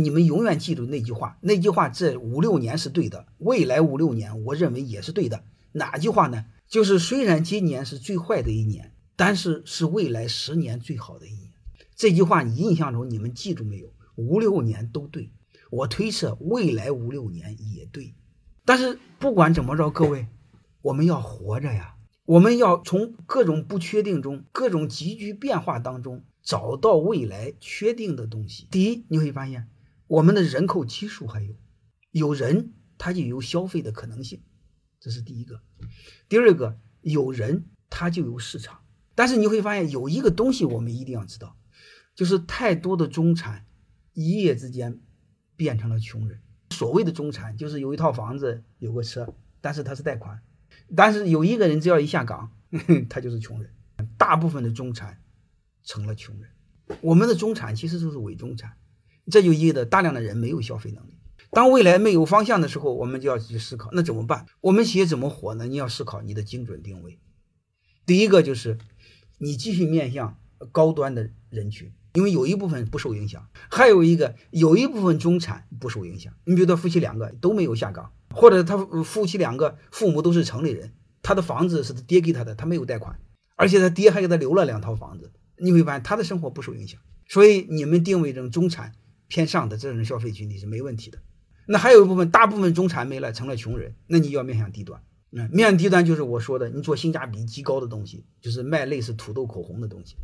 你们永远记住那句话，那句话这五六年是对的，未来五六年我认为也是对的。哪句话呢？就是虽然今年是最坏的一年，但是是未来十年最好的一年。这句话你印象中你们记住没有？五六年都对，我推测未来五六年也对。但是不管怎么着，各位，我们要活着呀，我们要从各种不确定中、各种急剧变化当中找到未来确定的东西。第一，你会发现我们的人口基数还有，有人他就有消费的可能性，这是第一个。第二个，有人他就有市场。但是你会发现有一个东西我们一定要知道，就是太多的中产一夜之间变成了穷人。所谓的中产，就是有一套房子，有个车，但是他是贷款。但是有一个人只要一下岗，他就是穷人。大部分的中产成了穷人。我们的中产其实就是伪中产，这就意味着大量的人没有消费能力。当未来没有方向的时候，我们就要去思考，那怎么办？我们企业怎么活呢？你要思考你的精准定位。第一个就是你继续面向高端的人群。因为有一部分不受影响，还有一个有一部分中产不受影响。你比如说夫妻两个都没有下岗，或者他夫妻两个父母都是城里人，他的房子是他爹给他的，他没有贷款，而且他爹还给他留了两套房子，你会发现他的生活不受影响。所以你们定位成中产偏上的这种消费群体是没问题的。那还有一部分大部分中产没了，成了穷人，那你要面向低端。嗯，面向低端就是我说的，你做性价比极高的东西，就是卖类似土豆口红的东西。